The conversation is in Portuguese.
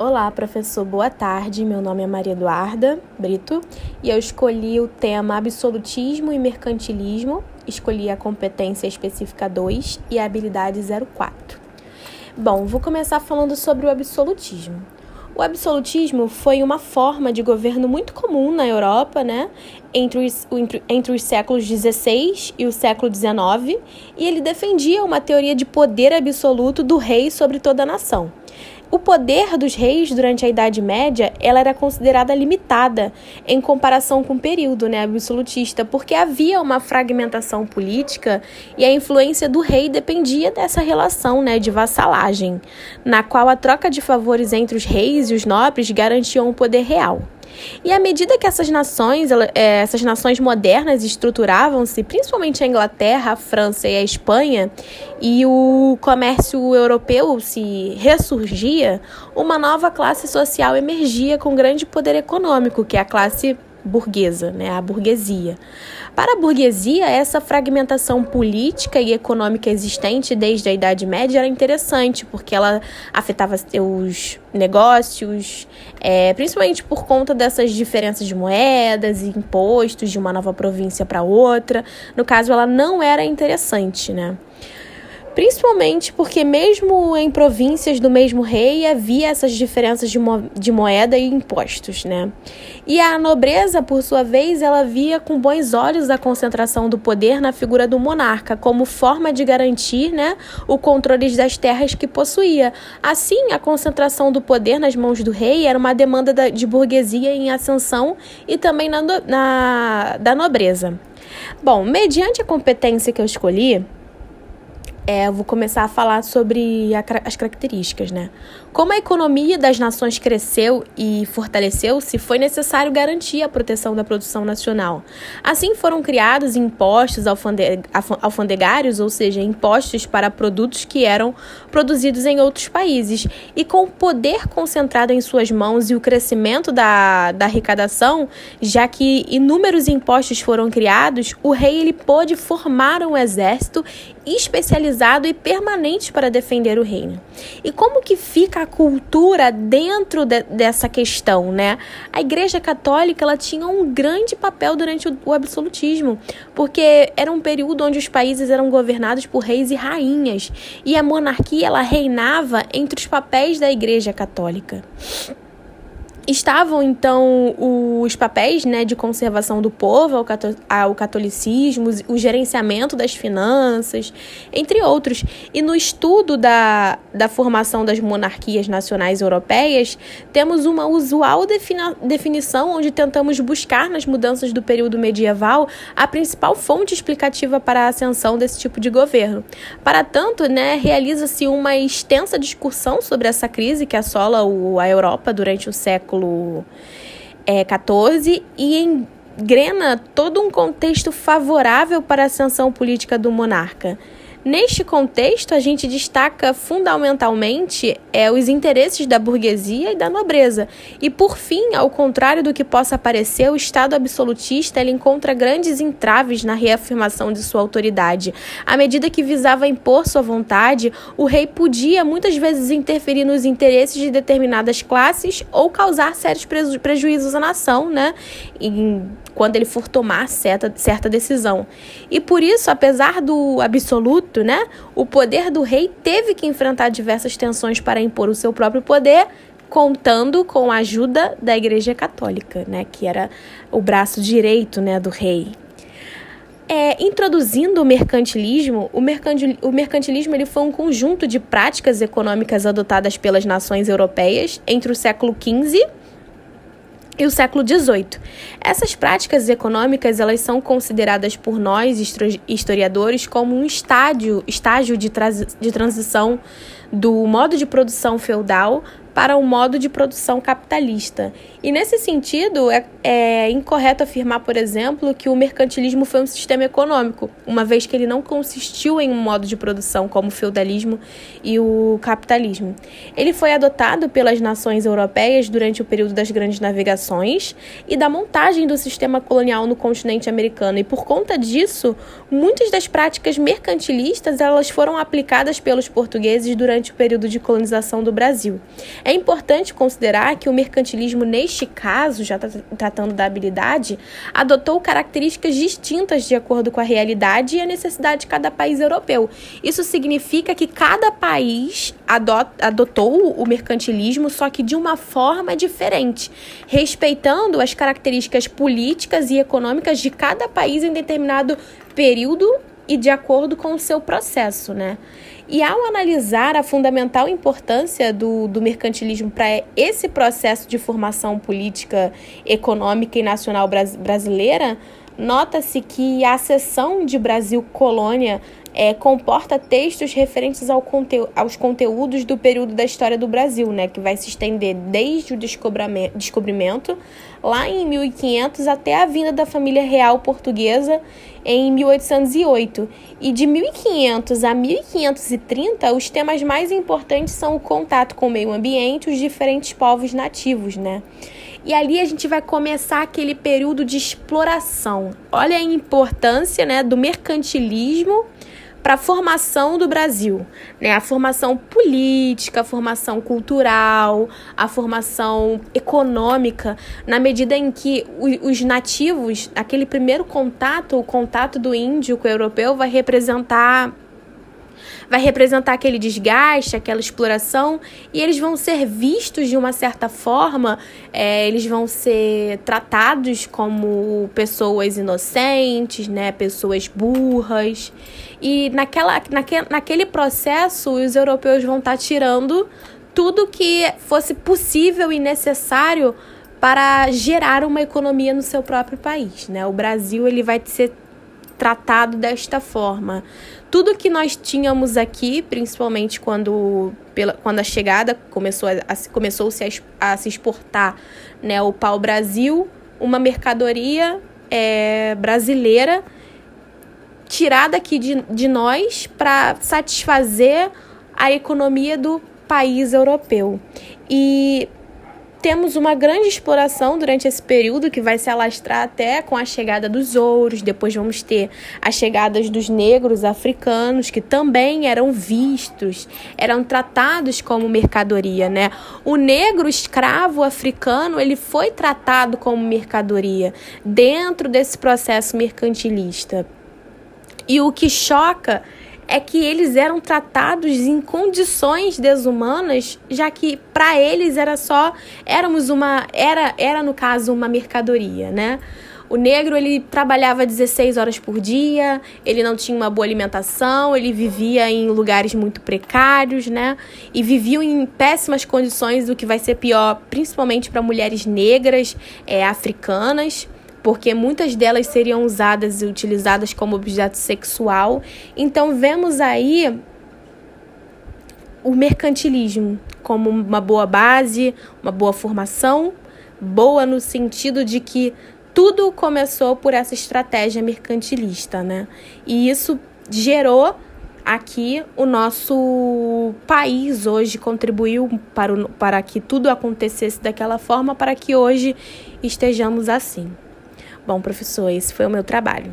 Olá, professor, boa tarde. Meu nome é Maria Eduarda Brito e eu escolhi o tema Absolutismo e Mercantilismo. Escolhi a competência específica 2 e a habilidade 04. Bom, vou começar falando sobre o absolutismo. O absolutismo foi uma forma de governo muito comum na Europa, né, entre os, entre, entre os séculos XVI e o século XIX, e ele defendia uma teoria de poder absoluto do rei sobre toda a nação. O poder dos reis durante a Idade Média ela era considerada limitada em comparação com o período né, absolutista, porque havia uma fragmentação política e a influência do rei dependia dessa relação né, de vassalagem, na qual a troca de favores entre os reis e os nobres garantiam o poder real. E à medida que essas nações, é, essas nações modernas estruturavam-se, principalmente a Inglaterra, a França e a Espanha, e o comércio europeu se ressurgia, uma nova classe social emergia com grande poder econômico, que é a classe burguesa, né, a burguesia. Para a burguesia, essa fragmentação política e econômica existente desde a Idade Média era interessante, porque ela afetava os negócios, é, principalmente por conta dessas diferenças de moedas e impostos de uma nova província para outra. No caso, ela não era interessante, né? Principalmente porque, mesmo em províncias do mesmo rei, havia essas diferenças de, mo de moeda e impostos, né? E a nobreza, por sua vez, ela via com bons olhos a concentração do poder na figura do monarca, como forma de garantir né, o controle das terras que possuía. Assim, a concentração do poder nas mãos do rei era uma demanda da, de burguesia em ascensão e também na, na, da nobreza. Bom, mediante a competência que eu escolhi, é, eu vou começar a falar sobre a, as características, né? Como a economia das nações cresceu e fortaleceu-se, foi necessário garantir a proteção da produção nacional. Assim foram criados impostos alfandegários, ou seja, impostos para produtos que eram produzidos em outros países. E com o poder concentrado em suas mãos e o crescimento da, da arrecadação, já que inúmeros impostos foram criados, o rei ele pôde formar um exército especializado e permanente para defender o reino. E como que fica a cultura dentro de, dessa questão, né? A Igreja Católica ela tinha um grande papel durante o, o absolutismo, porque era um período onde os países eram governados por reis e rainhas, e a monarquia ela reinava entre os papéis da Igreja Católica estavam então os papéis né, de conservação do povo ao, catolicismo, o gerenciamento das finanças, entre outros. E no estudo da, da formação das monarquias nacionais europeias, temos uma usual definição onde tentamos buscar nas mudanças do período medieval a principal fonte explicativa para a ascensão desse tipo de governo. Para tanto, né, realiza-se uma extensa discussão sobre essa crise que assola o, a Europa durante o século século XIV é, e engrena todo um contexto favorável para a ascensão política do monarca. Neste contexto, a gente destaca fundamentalmente é, os interesses da burguesia e da nobreza. E, por fim, ao contrário do que possa parecer, o Estado absolutista ele encontra grandes entraves na reafirmação de sua autoridade. À medida que visava impor sua vontade, o rei podia muitas vezes interferir nos interesses de determinadas classes ou causar sérios preju prejuízos à nação, né? Quando ele for tomar certa, certa decisão. E por isso, apesar do absoluto, né? O poder do rei teve que enfrentar diversas tensões para impor o seu próprio poder, contando com a ajuda da Igreja Católica, né? Que era o braço direito, né, do rei. É, introduzindo o mercantilismo, o, mercantil, o mercantilismo ele foi um conjunto de práticas econômicas adotadas pelas nações europeias entre o século XV e o século XVIII. Essas práticas econômicas elas são consideradas por nós, historiadores, como um estádio, estágio de, de transição do modo de produção feudal para o modo de produção capitalista. E nesse sentido, é, é, incorreto afirmar, por exemplo, que o mercantilismo foi um sistema econômico, uma vez que ele não consistiu em um modo de produção como o feudalismo e o capitalismo. Ele foi adotado pelas nações europeias durante o período das grandes navegações e da montagem do sistema colonial no continente americano. E por conta disso, muitas das práticas mercantilistas elas foram aplicadas pelos portugueses durante o período de colonização do Brasil. É importante considerar que o mercantilismo, neste caso, já tá tratando da habilidade, adotou características distintas de acordo com a realidade e a necessidade de cada país europeu. Isso significa que cada país adotou o mercantilismo, só que de uma forma diferente, respeitando as características políticas e econômicas de cada país em determinado período e de acordo com o seu processo, né? E ao analisar a fundamental importância do, do mercantilismo para esse processo de formação política, econômica e nacional brasileira, nota-se que a seção de Brasil Colônia é, comporta textos referentes ao conte aos conteúdos do período da história do Brasil, né, que vai se estender desde o descobrimento, lá em 1500, até a vinda da família real portuguesa em 1808. E de 1500 a 1530, os temas mais importantes são o contato com o meio ambiente e os diferentes povos nativos, né? E ali a gente vai começar aquele período de exploração. Olha a importância, né, do mercantilismo para a formação do Brasil, né? A formação política, a formação cultural, a formação econômica, na medida em que os nativos, aquele primeiro contato, o contato do índio com o europeu vai representar vai representar aquele desgaste, aquela exploração, e eles vão ser vistos de uma certa forma, é, eles vão ser tratados como pessoas inocentes, né, pessoas burras. E naquela, naque, naquele processo, os europeus vão estar tá tirando tudo que fosse possível e necessário para gerar uma economia no seu próprio país, né? O Brasil ele vai ser tratado desta forma. Tudo que nós tínhamos aqui, principalmente quando, pela, quando a chegada começou a, começou -se a, a, se exportar né, o pau-brasil, uma mercadoria é, brasileira tirada aqui de, de nós para satisfazer a economia do país europeu. E temos uma grande exploração durante esse período que vai se alastrar até com a chegada dos ouros. Depois vamos ter as chegadas dos negros africanos, que também eram vistos, eram tratados como mercadoria, né? O negro escravo africano, ele foi tratado como mercadoria dentro desse processo mercantilista. E o que choca é que eles eram tratados em condições desumanas, já que para eles era só éramos uma era era no caso uma mercadoria, né? O negro ele trabalhava 16 horas por dia, ele não tinha uma boa alimentação, ele vivia em lugares muito precários, né? E viviam em péssimas condições, o que vai ser pior, principalmente para mulheres negras, é, africanas porque muitas delas seriam usadas e utilizadas como objeto sexual. Então vemos aí o mercantilismo como uma boa base, uma boa formação, boa no sentido de que tudo começou por essa estratégia mercantilista, né? E isso gerou aqui o nosso país hoje contribuiu para, o, para que tudo acontecesse daquela forma, para que hoje estejamos assim. Bom, professor, esse foi o meu trabalho.